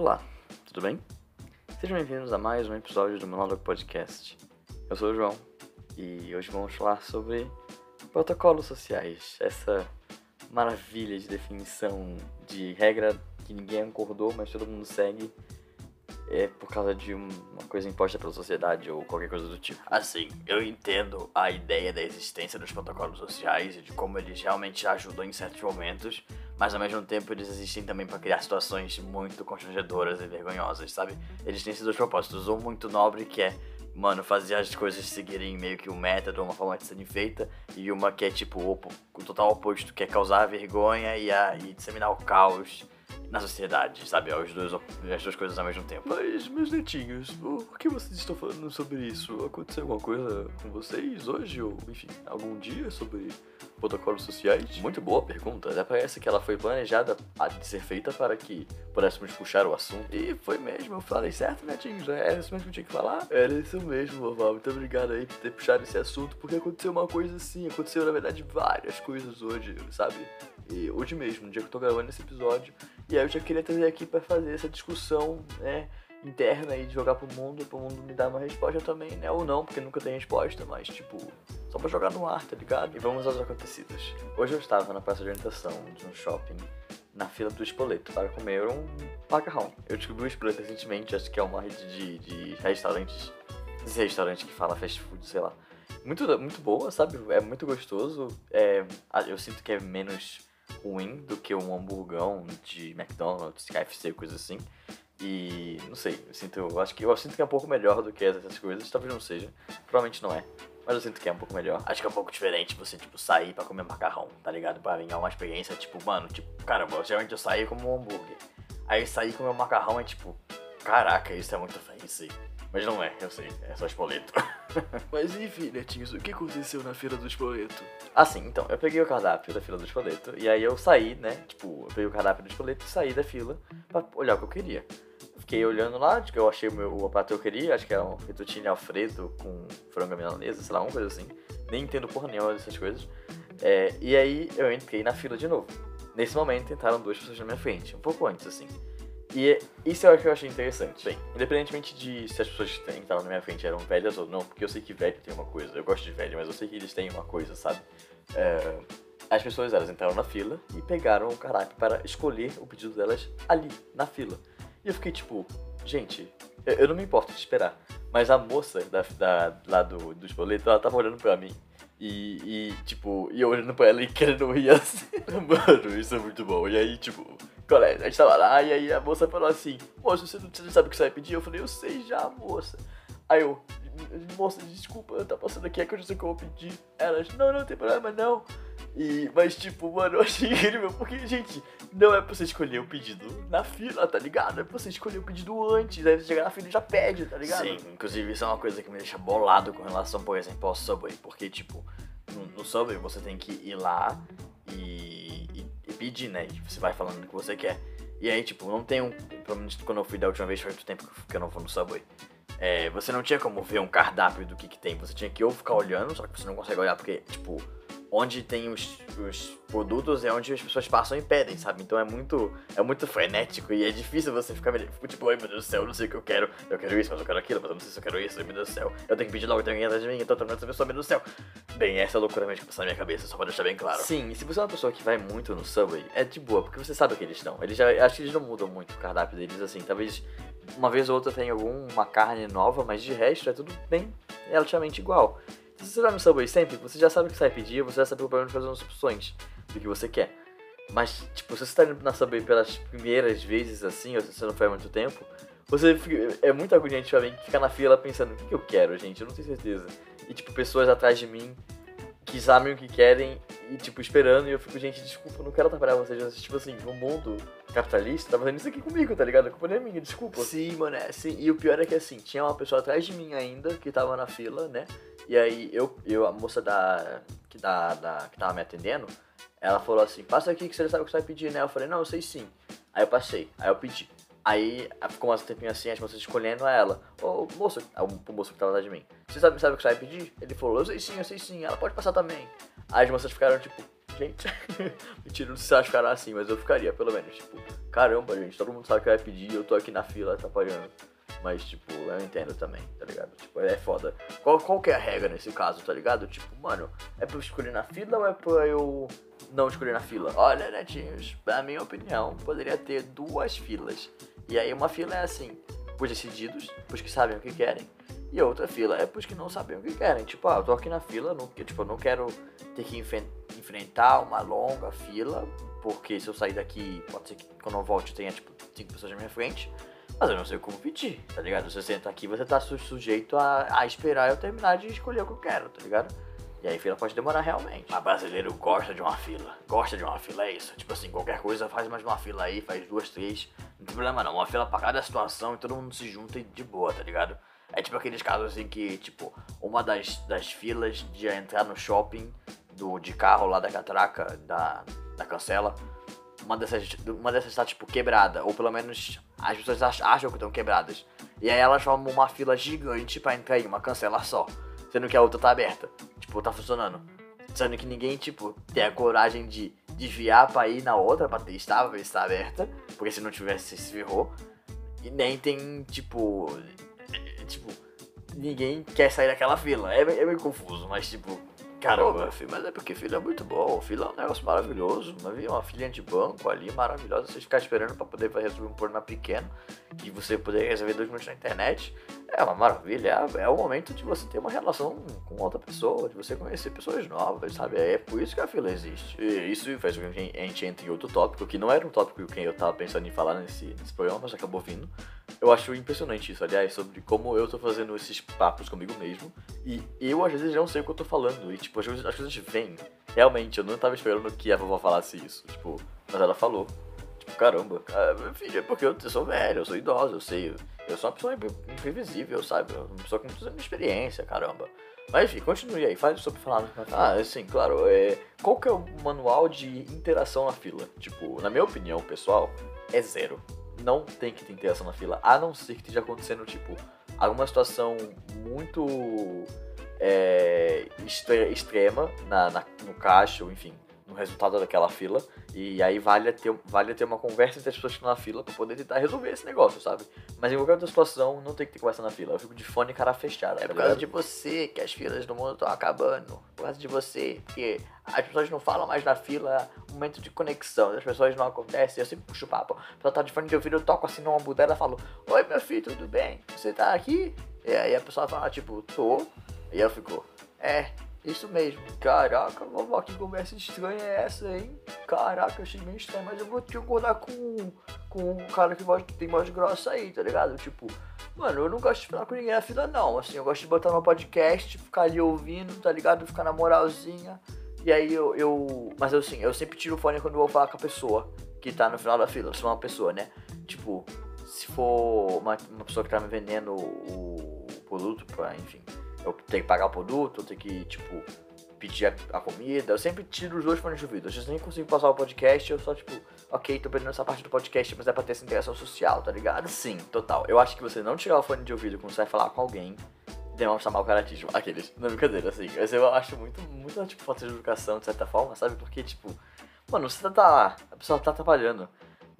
Olá, tudo bem? Sejam bem-vindos a mais um episódio do Monólogo Podcast. Eu sou o João e hoje vamos falar sobre protocolos sociais, essa maravilha de definição de regra que ninguém acordou, mas todo mundo segue é por causa de uma coisa imposta pela sociedade ou qualquer coisa do tipo. Assim, eu entendo a ideia da existência dos protocolos sociais e de como eles realmente ajudam em certos momentos, mas ao mesmo tempo eles existem também para criar situações muito constrangedoras e vergonhosas, sabe? Eles têm esses dois propósitos, um muito nobre que é mano, fazer as coisas seguirem meio que um método, uma forma de serem feita, e uma que é tipo o, o total oposto, que é causar vergonha e, a, e disseminar o caos na sociedade, sabe? As duas, as duas coisas ao mesmo tempo. Mas, meus netinhos, por que vocês estão falando sobre isso? Aconteceu alguma coisa com vocês hoje? Ou, enfim, algum dia sobre protocolos sociais? Muito boa pergunta. Até parece que ela foi planejada de ser feita para que pudéssemos puxar o assunto. E foi mesmo, eu falei certo, netinhos? Era isso mesmo que eu tinha que falar? Era isso mesmo, vovó. Muito obrigado aí por ter puxado esse assunto, porque aconteceu uma coisa assim. Aconteceu, na verdade, várias coisas hoje, sabe? E hoje mesmo, no dia que eu tô gravando esse episódio. E aí eu já queria trazer aqui para fazer essa discussão, né? interna e jogar pro mundo, pro mundo me dar uma resposta também, né? Ou não, porque nunca tem resposta, mas tipo, só pra jogar no ar, tá ligado? E vamos aos acontecidos. Hoje eu estava na praça de orientação de um shopping, na fila do Espoleto, para comer um macarrão. Eu descobri o Espoleto recentemente, acho que é uma rede de, de restaurantes, esse restaurante que fala fast food, sei lá. Muito, muito boa, sabe? É muito gostoso. É, eu sinto que é menos ruim do que um hamburgão de McDonald's, KFC, coisa assim. E não sei, eu sinto, eu acho que eu sinto que é um pouco melhor do que essas coisas, talvez não seja, provavelmente não é. Mas eu sinto que é um pouco melhor. Acho que é um pouco diferente você, tipo, sair pra comer macarrão, tá ligado? Pra é uma experiência, tipo, mano, tipo, caramba, geralmente eu saí como um hambúrguer. Aí sair comer um macarrão é tipo, caraca, isso é muito fancy. Mas não é, eu sei, é só espoleto. Mas enfim, netinhos, o que aconteceu na fila do espoleto? Assim, então, eu peguei o cardápio da fila do espoleto, e aí eu saí, né, tipo, eu peguei o cardápio do espoleto e saí da fila pra olhar o que eu queria. Fiquei olhando lá, que eu achei o, meu, o prato que eu queria, acho que era um fettuccine alfredo com frango milanesa, sei lá, uma coisa assim. Nem entendo porra nenhuma dessas coisas. É, e aí eu entrei na fila de novo. Nesse momento entraram duas pessoas na minha frente, um pouco antes, assim. E isso é o que eu achei interessante. Bem, independentemente de se as pessoas que entraram na minha frente eram velhas ou não, porque eu sei que velho tem uma coisa, eu gosto de velho, mas eu sei que eles têm uma coisa, sabe? É, as pessoas elas entraram na fila e pegaram o cardápio para escolher o pedido delas ali, na fila. E eu fiquei tipo, gente, eu, eu não me importo de esperar. Mas a moça da, da, lá do, dos boletos, ela tava olhando pra mim. E, e, tipo, e eu olhando pra ela e querendo rir assim. Mano, isso é muito bom. E aí, tipo, a gente tava lá e aí a moça falou assim, moça, você não, você sabe o que você vai pedir? Eu falei, eu sei já, moça. Aí eu, moça, desculpa, tá passando aqui, é que eu não sei o que eu vou pedir. Elas, não, não tem problema, não. E, mas, tipo, mano, eu achei incrível, porque, gente, não é pra você escolher o pedido na fila, tá ligado? É pra você escolher o pedido antes, aí você chegar na fila e já pede, tá ligado? Sim, inclusive isso é uma coisa que me deixa bolado com relação, por exemplo, ao Subway, porque, tipo, no, no Subway você tem que ir lá e, e, e pedir, né? E você vai falando o que você quer. E aí, tipo, não tem um. Pelo menos quando eu fui da última vez, faz muito tempo que eu não vou no Subway. É, você não tinha como ver um cardápio do que, que tem. Você tinha que ou ficar olhando, só que você não consegue olhar porque, tipo, onde tem os, os produtos é onde as pessoas passam e pedem, sabe? Então é muito, é muito frenético e é difícil você ficar tipo, ai meu Deus do céu, não sei o que eu quero, eu quero isso, mas eu quero aquilo, mas eu não sei se eu quero isso, meu Deus do céu, eu tenho que pedir logo, tem alguém atrás de mim, tô tornando essa pessoa, meu Deus do céu. Bem, essa é loucura mesmo que passa na minha cabeça, só pra deixar bem claro. Sim, e se você é uma pessoa que vai muito no Subway, é de boa, porque você sabe o que eles dão. Eles já, acho que eles não mudam muito o cardápio deles, assim, talvez uma vez ou outra tenha alguma carne nova, mas de resto é tudo bem relativamente igual. Se você vai no Subway sempre, você já sabe o que você vai pedir, você já sabe o problema de fazer umas opções do que você quer. Mas, tipo, se você tá indo na Subway pelas primeiras vezes assim, ou se você não há muito tempo, você fica, é muito agoniante pra mim ficar na fila pensando, o que, que eu quero, gente? Eu não tenho certeza. E, tipo, pessoas atrás de mim que sabem o que querem e, tipo, esperando, e eu fico, gente, desculpa, não quero atrapalhar vocês. Tipo assim, no mundo capitalista, tá fazendo isso aqui comigo, tá ligado? A culpa não é minha, desculpa. Sim, mano, é sim. E o pior é que, assim, tinha uma pessoa atrás de mim ainda, que tava na fila, né? E aí eu, eu a moça da que, da, da, que tava me atendendo, ela falou assim, passa aqui que você sabe o que você vai pedir, né? Eu falei, não, eu sei sim. Aí eu passei, aí eu pedi. Aí ficou um tempinho assim, as moças escolhendo ela. Ô moça, o moço que tava atrás de mim, você sabe, sabe o que você vai pedir? Ele falou, eu sei sim, eu sei sim, ela pode passar também. Aí as moças ficaram tipo, gente. Mentira, não sei se elas ficaram assim, mas eu ficaria, pelo menos. Tipo, caramba, gente, todo mundo sabe que vai pedir, eu tô aqui na fila atrapalhando. Mas, tipo, eu entendo também, tá ligado? Tipo, é foda. Qual, qual que é a regra nesse caso, tá ligado? Tipo, mano, é pra eu escolher na fila ou é pra eu não escolher na fila? Olha, netinhos, na minha opinião, poderia ter duas filas. E aí uma fila é assim, pros decididos, pros que sabem o que querem. E outra fila é pros que não sabem o que querem. Tipo, ah, eu tô aqui na fila, não, tipo, eu não quero ter que enfrentar uma longa fila, porque se eu sair daqui, pode ser que quando eu volte tenha, tipo, cinco pessoas na minha frente. Mas eu não sei como pedir, tá ligado? Você senta aqui, você tá sujeito a, a esperar eu terminar de escolher o que eu quero, tá ligado? E aí fila pode demorar realmente. Mas brasileiro gosta de uma fila. Gosta de uma fila, é isso. Tipo assim, qualquer coisa, faz mais uma fila aí, faz duas, três. Não tem problema não. Uma fila pra cada situação e todo mundo se junta e de boa, tá ligado? É tipo aqueles casos assim que, tipo, uma das, das filas de entrar no shopping do, de carro lá da catraca, da, da cancela, uma dessas, uma dessas tá, tipo, quebrada. Ou pelo menos as pessoas acham que estão quebradas. E aí elas formam uma fila gigante para entrar em uma cancela só. Sendo que a outra tá aberta. Tipo, tá funcionando. Sendo que ninguém, tipo, tem a coragem de desviar pra ir na outra pra testar, pra ver se tá aberta. Porque se não tivesse, se ferrou. E nem tem, tipo. Tipo, ninguém quer sair daquela fila. É, é meio confuso, mas, tipo, Caramba, filho, mas é porque filho é muito bom. Filho é um negócio maravilhoso. Uma, uma filha de banco ali, maravilhosa. Você ficar esperando para poder resolver um problema pequeno e você poder resolver dois minutos na internet. É uma maravilha. É, o momento de você ter uma relação com outra pessoa, de você conhecer pessoas novas, sabe? É por isso que a fila existe. E isso faz com que a gente entre em outro tópico, que não era um tópico que eu tava pensando em falar nesse, nesse programa, mas acabou vindo. Eu acho impressionante isso, aliás, sobre como eu tô fazendo esses papos comigo mesmo. E eu, às vezes, não sei o que eu tô falando. E, tipo, as coisas, as coisas vêm. Realmente, eu não tava esperando que a vovó falasse isso. Tipo, mas ela falou. Caramba, ah, filho, é porque eu, sou velho, eu sou idoso, eu sei. Eu sou uma pessoa imprevisível, sabe? Uma pessoa com muita experiência, caramba. Mas enfim, continue aí, faz sobre falar. Ah, sim, claro. É, qual que é o manual de interação na fila? Tipo, na minha opinião, pessoal, é zero. Não tem que ter interação na fila, a não ser que esteja acontecendo, tipo, alguma situação muito é, extrema na, na, no caixa, enfim, no resultado daquela fila. E aí vale ter, vale ter uma conversa entre as pessoas que estão na fila pra poder tentar resolver esse negócio, sabe? Mas em qualquer outra situação, não tem que ter conversa na fila. Eu fico de fone e cara fechada. É tá por causa de você que as filas do mundo estão acabando. Por causa de você, porque as pessoas não falam mais na fila, momento de conexão, as pessoas não acontecem, eu sempre puxo o papo. A pessoa tá de fone de ouvido, eu toco assim numa budela e falo, Oi meu filho, tudo bem? Você tá aqui? E aí a pessoa fala, tipo, tô. E eu fico, é, isso mesmo. Caraca, vovó, que conversa estranha é essa, hein? Caraca, achei meio estranho, mas eu vou te acordar com, com um cara que, voz, tem voz grossa aí, tá ligado? Tipo, mano, eu não gosto de falar com ninguém na fila, não. Assim, eu gosto de botar no podcast, ficar ali ouvindo, tá ligado? Ficar na moralzinha. E aí eu, eu. Mas assim, eu sempre tiro o fone quando eu vou falar com a pessoa que tá no final da fila. Se for uma pessoa, né? Tipo, se for uma, uma pessoa que tá me vendendo o, o produto pra, enfim eu tenho que pagar o produto, eu tenho que, tipo, pedir a, a, comida. Eu sempre tiro os dois fones de ouvido. Às vezes nem consigo passar o podcast, eu só, tipo, ok, tô perdendo essa parte do podcast, mas é pra ter essa interação social, tá ligado? Sim, total. Eu acho que você não tirar o fone de ouvido quando você vai falar com alguém demonstra mau caratismo. Aqueles, na brincadeira, assim. Mas eu acho muito, muito, tipo, falta de educação, de certa forma, sabe? Porque, tipo, mano, você tá lá, a pessoa tá trabalhando.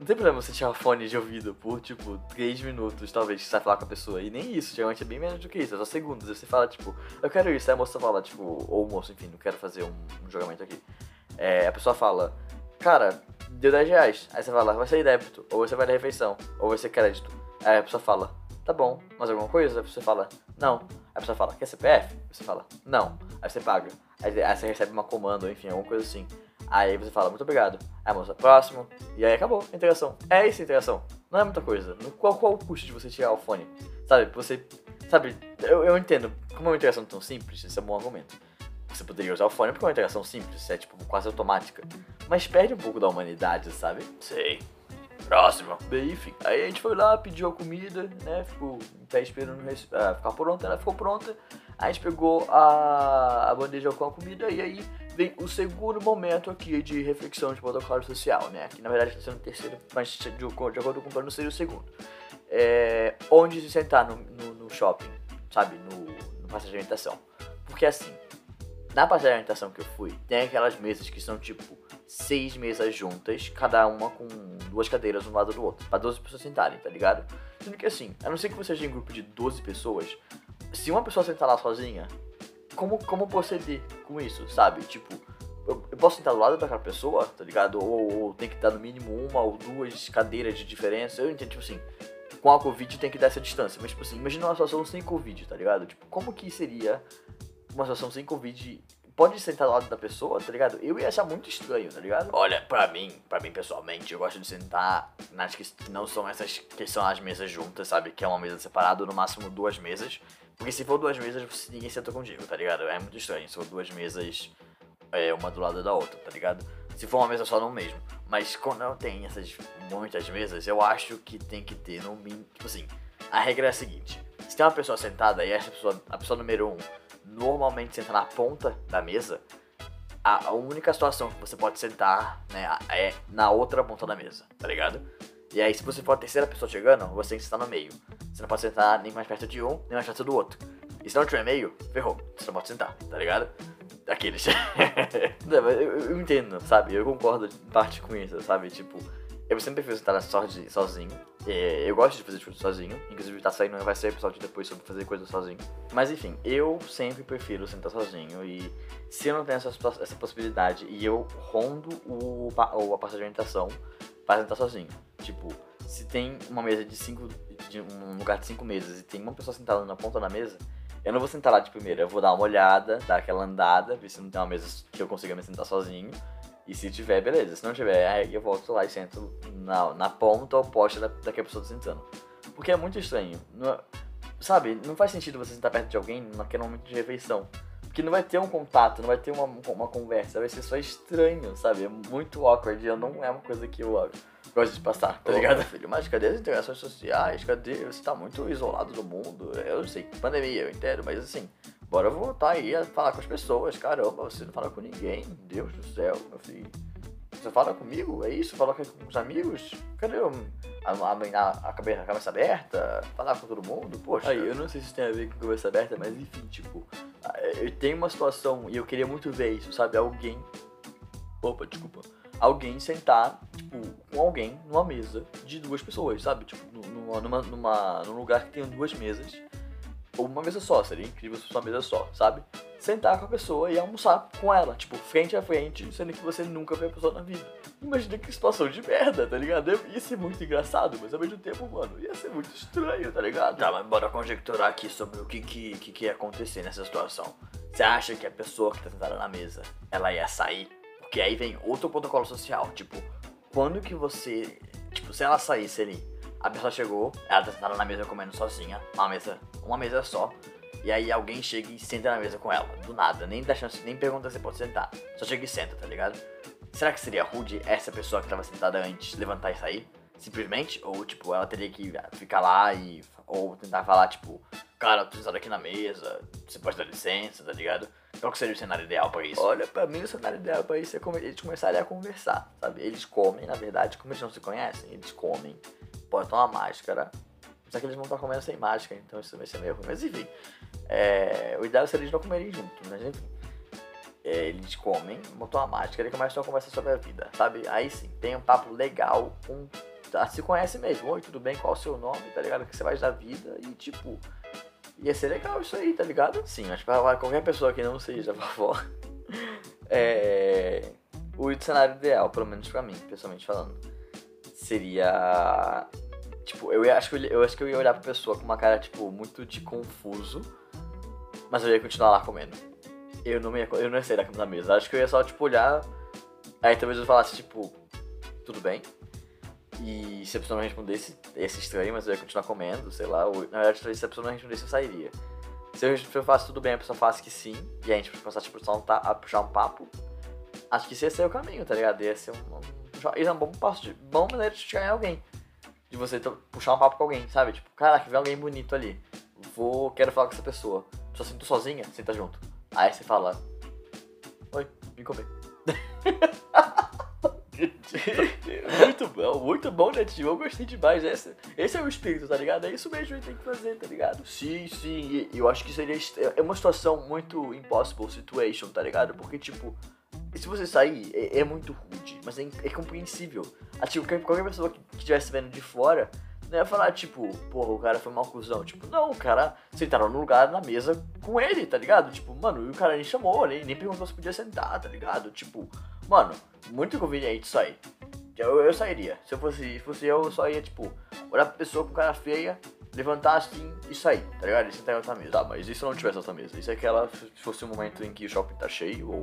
Não tem problema você tirar fone de ouvido por, tipo, 3 minutos, talvez, que você vai falar com a pessoa. E nem isso, geralmente é bem menos do que isso, é só segundos. Aí você fala, tipo, eu quero isso. Aí a moça fala, tipo, ou o moço, enfim, não quero fazer um, um jogamento aqui. É, a pessoa fala, cara, deu 10 reais. Aí você fala, vai ser débito, ou você vai dar refeição, ou vai ser crédito. Aí a pessoa fala, tá bom, mais alguma coisa? Aí você fala, não. Aí a pessoa fala, quer CPF? Você fala, não. Aí você paga. Aí, aí você recebe uma comando, enfim, alguma coisa assim. Aí você fala, muito obrigado. Aí a moça, próximo. E aí acabou a interação. É isso a interação. Não é muita coisa. Qual, qual o custo de você tirar o fone? Sabe, você. Sabe, eu, eu entendo. Como é uma interação tão simples, esse é um bom argumento. Você poderia usar o fone porque é uma interação simples, é tipo quase automática. Mas perde um pouco da humanidade, sabe? Sei. Próximo. Bem, enfim. Aí a gente foi lá, pediu a comida, né? Ficou em pé esperando uh, ficar pronta, ela ficou pronta. Aí a gente pegou a, a bandeja com a comida e aí vem o segundo momento aqui de reflexão de protocolo social, né? Que na verdade está sendo o terceiro, mas de, de acordo com o plano seria o segundo. É, onde se sentar no, no, no shopping, sabe? No, no praça de alimentação. Porque assim, na parte da orientação que eu fui, tem aquelas mesas que são tipo seis mesas juntas, cada uma com duas cadeiras um lado do outro, pra 12 pessoas sentarem, tá ligado? Sendo que assim, a não ser que você seja em grupo de 12 pessoas, se uma pessoa sentar lá sozinha, como, como proceder com isso, sabe? Tipo, eu, eu posso sentar do lado daquela pessoa, tá ligado? Ou, ou tem que dar no mínimo uma ou duas cadeiras de diferença, eu entendo, tipo assim, com a Covid tem que dar essa distância, mas tipo assim, imagina uma situação sem Covid, tá ligado? Tipo, como que seria uma situação sem Covid pode sentar do lado da pessoa, tá ligado? Eu ia achar muito estranho, tá ligado? Olha, pra mim, pra mim pessoalmente, eu gosto de sentar nas que não são essas que são as mesas juntas, sabe? Que é uma mesa separada, no máximo duas mesas. Porque se for duas mesas, ninguém senta contigo, tá ligado? É muito estranho se for duas mesas, é, uma do lado da outra, tá ligado? Se for uma mesa só, não mesmo. Mas quando eu tenho essas muitas mesas, eu acho que tem que ter no mínimo. Tipo assim, a regra é a seguinte: se tem uma pessoa sentada e essa pessoa, a pessoa número um, normalmente senta na ponta da mesa, a única situação que você pode sentar, né, é na outra ponta da mesa, tá ligado? E aí, se você for a terceira pessoa chegando, você tem que sentar no meio. Você não pode sentar nem mais perto de um, nem mais perto do outro. E se não tiver meio, ferrou. Você não pode sentar, tá ligado? Aqueles. não, eu, eu, entendo, sabe? Eu concordo em parte com isso, sabe? Tipo, eu sempre prefiro sentar sozinho. É, eu gosto de fazer coisas sozinho. Inclusive, tá saindo, vai ser episódio depois sobre fazer coisas sozinho. Mas enfim, eu sempre prefiro sentar sozinho. E se eu não tenho essa, essa possibilidade e eu rondo o, o a parte de orientação para sentar sozinho. Tipo, se tem uma mesa de cinco. De um lugar de cinco mesas e tem uma pessoa sentada na ponta da mesa, eu não vou sentar lá de primeira. Eu vou dar uma olhada, dar aquela andada, ver se não tem uma mesa que eu consiga me sentar sozinho. E se tiver, beleza. Se não tiver, aí eu volto lá e sento na, na ponta oposta da, da que a pessoa tá sentando. Porque é muito estranho. Não, sabe, não faz sentido você sentar perto de alguém naquele momento de refeição. Porque não vai ter um contato, não vai ter uma, uma conversa, vai ser só estranho, sabe? É muito awkward e não é uma coisa que eu gosto de passar, tá ligado, filho? Mas cadê as interações sociais? Cadê? Você tá muito isolado do mundo. Eu sei, pandemia, eu entendo, mas assim, bora voltar aí a falar com as pessoas. Caramba, você não fala com ninguém. Deus do céu, meu filho. Você fala comigo? É isso? Fala com os amigos? Cadê a, a, a, cabeça, a cabeça aberta? Falar com todo mundo? Poxa. Aí, eu não sei se isso tem a ver com cabeça aberta, mas enfim, tipo, eu tenho uma situação e eu queria muito ver isso, sabe? Alguém. Opa, desculpa. Alguém sentar, tipo, com alguém numa mesa de duas pessoas, sabe? Tipo, numa, numa, numa, num lugar que tenha duas mesas ou uma mesa só, seria incrível se fosse uma mesa só, sabe? Sentar com a pessoa e almoçar com ela, tipo, frente a frente, sendo que você nunca viu a pessoa na vida. Imagina que situação de merda, tá ligado? Ia ser muito engraçado, mas ao mesmo tempo, mano, ia ser muito estranho, tá ligado? Tá, mas bora conjecturar aqui sobre o que que, que, que ia acontecer nessa situação. Você acha que a pessoa que tá sentada na mesa, ela ia sair? Porque aí vem outro protocolo social, tipo, quando que você. Tipo, se ela saísse ali a pessoa chegou, ela tá sentada na mesa comendo sozinha, uma mesa, uma mesa só. E aí alguém chega e senta na mesa com ela, do nada, nem dá chance, nem pergunta se pode sentar. Só chega e senta, tá ligado? Será que seria rude essa pessoa que tava sentada antes levantar e sair? Simplesmente? Ou tipo, ela teria que ficar lá e. Ou tentar falar, tipo, cara, eu tô sentado aqui na mesa, você pode dar licença, tá ligado? Qual que seria o cenário ideal pra isso? Olha, pra mim o cenário ideal pra isso é eles começarem a conversar, sabe? Eles comem, na verdade, como eles não se conhecem, eles comem botam uma máscara. Só que eles vão estar comendo sem máscara, então isso vai ser meio ruim. Mas enfim, é, o ideal seria eles não comerem juntos, mas enfim. É, eles comem, botam uma máscara e começam a conversar sobre a vida, sabe? Aí sim, tem um papo legal, tá, se conhece mesmo. Oi, tudo bem? Qual o seu nome, tá ligado? O que você faz da vida e tipo. Ia ser legal isso aí, tá ligado? Sim, mas pra qualquer pessoa que não seja vovó, é. O cenário ideal, pelo menos pra mim, pessoalmente falando seria. Tipo, eu, acho que eu, eu acho que eu ia olhar pra pessoa com uma cara, tipo, muito de confuso. Mas eu ia continuar lá comendo. Eu não ia, eu não ia sair da, da mesa. Acho que eu ia só, tipo, olhar. Aí talvez eu falasse, tipo, tudo bem. E se a pessoa não respondesse, ia ser estranho, mas eu ia continuar comendo, sei lá. Ou, na verdade, se a pessoa não respondesse, eu sairia. Se eu, se eu tudo bem, a pessoa faz que sim, e a gente começar tipo, só a puxar um papo, acho que isso ia ser o caminho, tá ligado? Ia ser um, um isso é um bom passo de bom maneira de chegar em alguém. De você puxar um papo com alguém, sabe? Tipo, caraca, vê alguém bonito ali. Vou, quero falar com essa pessoa. Só sinto sozinha, senta junto. Aí você fala, oi, vim comer. muito bom, muito bom, né, tio? Eu gostei demais. Esse, esse é o espírito, tá ligado? É isso mesmo que tem que fazer, tá ligado? Sim, sim. E eu acho que seria. É uma situação muito impossible situation, tá ligado? Porque, tipo, se você sair, é, é muito rude, mas é, é compreensível. Ah, tipo, qualquer pessoa que estivesse vendo de fora não ia falar, tipo, porra, o cara foi mal cuzão. Tipo, não, o cara sentaram no lugar na mesa com ele, tá ligado? Tipo, mano, e o cara nem chamou, nem, nem perguntou se podia sentar, tá ligado? Tipo, mano, muito conveniente isso aí. Eu, eu sairia. Se eu fosse, se fosse eu, eu só ia, tipo, olhar pra pessoa com cara feia, levantar assim e sair, tá ligado? E sentar em outra mesa. Tá, mas e se não tivesse outra mesa? Isso é aquela, se fosse um momento em que o shopping tá cheio, ou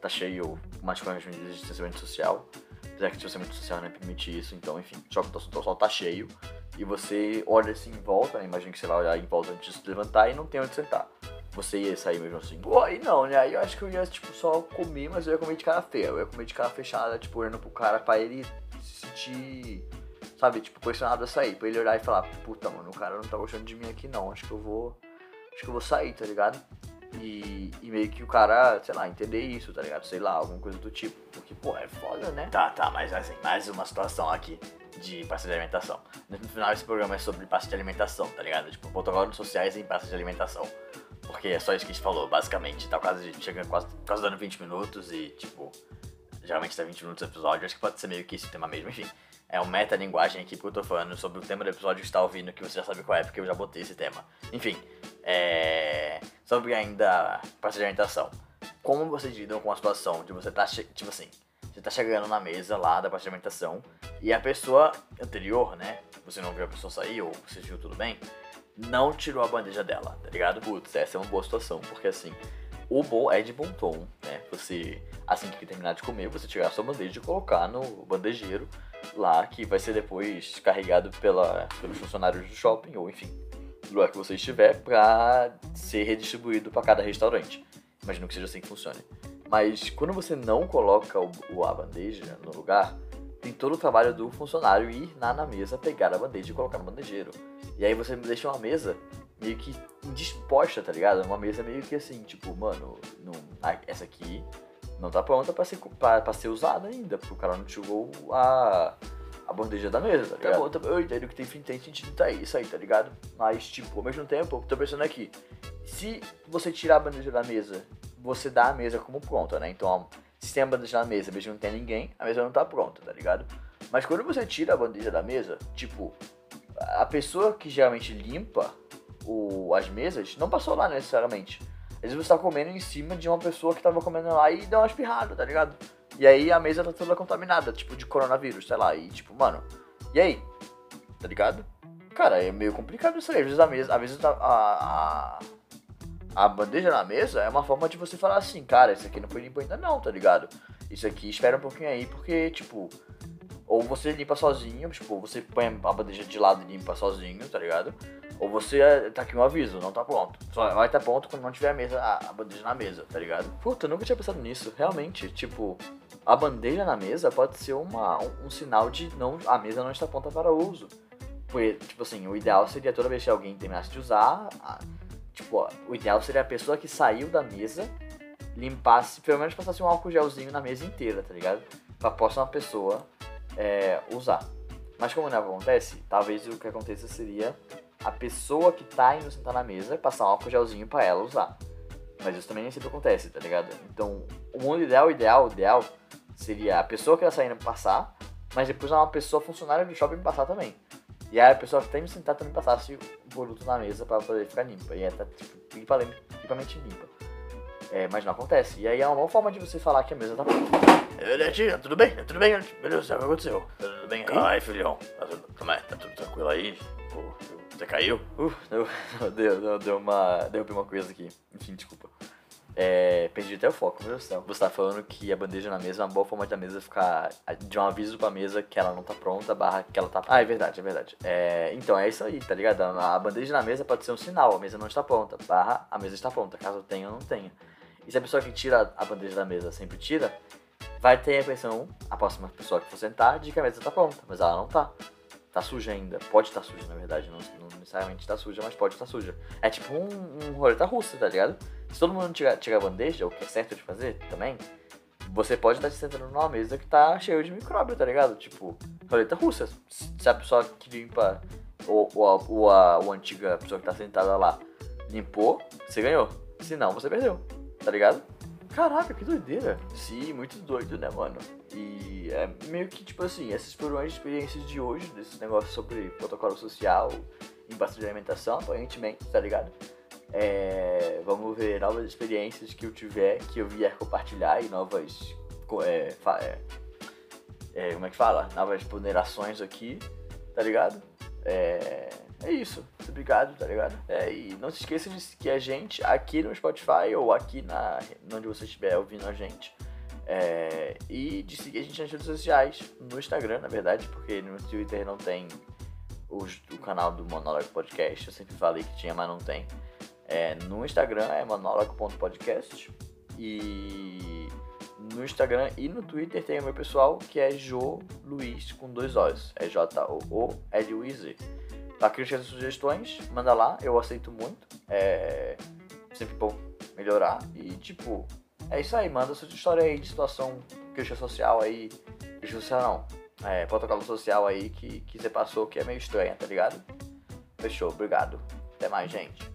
tá cheio, mais com as medidas de distanciamento social. Apesar que o distanciamento social não é permitir isso, então, enfim, o shopping tá, só tá cheio e você olha assim em volta, né? imagina que você vai olhar em volta antes de se levantar e não tem onde sentar. Você ia sair mesmo assim? Pô, aí não, né? Aí eu acho que eu ia, tipo, só comer, mas eu ia comer de cara feia. Eu ia comer de cara fechada, tipo, olhando pro cara pra ele se sentir, sabe, tipo, pressionado a sair. Pra ele olhar e falar, puta, mano, o cara não tá gostando de mim aqui não. Acho que eu vou. Acho que eu vou sair, tá ligado? E, e, meio que o cara, sei lá, entender isso, tá ligado? Sei lá, alguma coisa do tipo. Porque, pô, é foda, né? Tá, tá, mas assim, mais uma situação aqui de pasta de alimentação. No final, esse programa é sobre pasta de alimentação, tá ligado? Tipo, protocolos sociais em pasta de alimentação. Porque é só isso que a gente falou, basicamente. Tá quase chegando, quase, quase dando 20 minutos e, tipo, geralmente dá 20 minutos o episódio. Acho que pode ser meio que esse tema mesmo, enfim. É um meta-linguagem aqui porque eu tô falando sobre o tema do episódio que está ouvindo, que você já sabe qual é, porque eu já botei esse tema. Enfim, é... sobre ainda pasta de alimentação. Como vocês lidam com a situação de você tá, tipo assim, você tá chegando na mesa lá da parte de alimentação e a pessoa anterior, né? Você não viu a pessoa sair ou você viu tudo bem, não tirou a bandeja dela, tá ligado? Putz, essa é uma boa situação, porque assim, o bom é de bom tom, né? Você, assim que terminar de comer, você tirar a sua bandeja e colocar no bandejeiro lá, que vai ser depois carregado pela, pelos funcionários do shopping, ou enfim, do lugar que você estiver, pra ser redistribuído para cada restaurante. Imagino que seja assim que funcione. Mas quando você não coloca o, a bandeja no lugar, tem todo o trabalho do funcionário ir lá na mesa, pegar a bandeja e colocar no bandejeiro. E aí você deixa uma mesa meio que indisposta, tá ligado? Uma mesa meio que assim, tipo, mano, não, essa aqui não tá pronta pra ser, pra, ser usada ainda, porque o cara não tirou a, a bandeja da mesa, tá ligado? Tá bom, eu entendo que tem, tem sentido tá isso aí, tá ligado? Mas, tipo, ao mesmo tempo, eu tô pensando aqui, se você tirar a bandeja da mesa você dá a mesa como pronta, né? Então, se tem a bandeja na mesa, mesmo não tem ninguém, a mesa não tá pronta, tá ligado? Mas quando você tira a bandeja da mesa, tipo, a pessoa que geralmente limpa o, as mesas não passou lá necessariamente. Às vezes você tá comendo em cima de uma pessoa que tava comendo lá e deu uma espirrada, tá ligado? E aí a mesa tá toda contaminada, tipo, de coronavírus, sei lá. E tipo, mano, e aí? Tá ligado? Cara, é meio complicado isso aí. Às vezes a mesa, às vezes a, a, a bandeja na mesa é uma forma de você falar assim, cara, isso aqui não foi limpo ainda não, tá ligado? Isso aqui espera um pouquinho aí, porque, tipo, ou você limpa sozinho, tipo, você põe a bandeja de lado e limpa sozinho, tá ligado? Ou você é, tá aqui um aviso, não tá pronto. Só vai tá pronto quando não tiver a mesa, a, bandeja na mesa, tá ligado? Puta, eu nunca tinha pensado nisso. Realmente, tipo, a bandeja na mesa pode ser uma, um, um sinal de não a mesa não está pronta para uso. Porque, tipo assim, o ideal seria toda vez que alguém terminasse de usar, Tipo, o ideal seria a pessoa que saiu da mesa limpasse, pelo menos passasse um álcool gelzinho na mesa inteira, tá ligado? Pra próxima pessoa é, usar. Mas como não acontece, talvez o que aconteça seria a pessoa que tá indo sentar na mesa passar um álcool gelzinho pra ela usar. Mas isso também nem sempre acontece, tá ligado? Então, o mundo ideal, ideal, ideal seria a pessoa que tá saindo passar, mas depois uma pessoa funcionária do shopping passar também. E aí a pessoa que sentar também passasse o produto na mesa para poder ficar limpa. E é tá, tipo, limpamente limpa. É, mas não acontece. E aí é uma forma de você falar que a mesa tá pronta. Netinha, tudo bem? Tudo bem? Meu Deus do céu, o que aconteceu? Tudo bem aí? Ai, filhão. Tá tudo, é? Tá tudo tranquilo aí? Pô, você caiu? Uh, deu, deu, deu uma. Derrubei uma coisa aqui. Enfim, desculpa. É, perdi até o foco, meu Deus do céu. Você tá falando que a bandeja na mesa é uma boa forma da mesa ficar. de um aviso pra mesa que ela não tá pronta, barra que ela tá. Ah, é verdade, é verdade. É, então é isso aí, tá ligado? A bandeja na mesa pode ser um sinal, a mesa não está pronta, barra a mesa está pronta, caso tenha ou não tenha. E se a pessoa que tira a bandeja da mesa sempre tira, vai ter a impressão, a próxima pessoa que for sentar, de que a mesa tá pronta, mas ela não tá. Tá suja ainda. Pode estar tá suja, na verdade. Não, não necessariamente tá suja, mas pode estar tá suja. É tipo um, um roleta russa, tá ligado? Se todo mundo tirar, tirar bandeja, o que é certo de fazer também, você pode estar se sentando numa mesa que tá cheio de micróbio, tá ligado? Tipo, roleta russa. Se a pessoa que limpa, ou, ou, a, ou a, ou a antiga pessoa que tá sentada lá limpou, você ganhou. Se não, você perdeu, tá ligado? Caraca, que doideira. Sim, muito doido, né, mano? E é meio que, tipo assim, essas foram as experiências de hoje, desses negócios sobre protocolo social em bastante de alimentação, aparentemente, tá ligado? É, vamos ver novas experiências que eu tiver, que eu vier compartilhar e novas. É, é, é, como é que fala? Novas ponderações aqui, tá ligado? É, é isso. Obrigado, tá ligado? É, e não se esqueça de seguir a gente aqui no Spotify ou aqui na onde você estiver ouvindo a gente. É, e de seguir a gente nas redes sociais, no Instagram, na verdade, porque no Twitter não tem os, o canal do Monólogo Podcast. Eu sempre falei que tinha, mas não tem. É, no Instagram é monólogo.podcast. E no Instagram e no Twitter tem o meu pessoal que é Jo Luiz com dois O's. É J-O-O-L-U-I-Z. Pra críticas e sugestões, manda lá, eu aceito muito. É sempre bom melhorar. E tipo, é isso aí, manda sua história aí de situação, crítica social aí. Crítica social não. É, protocolo social aí que, que você passou que é meio estranha, tá ligado? Fechou, obrigado. Até mais, gente.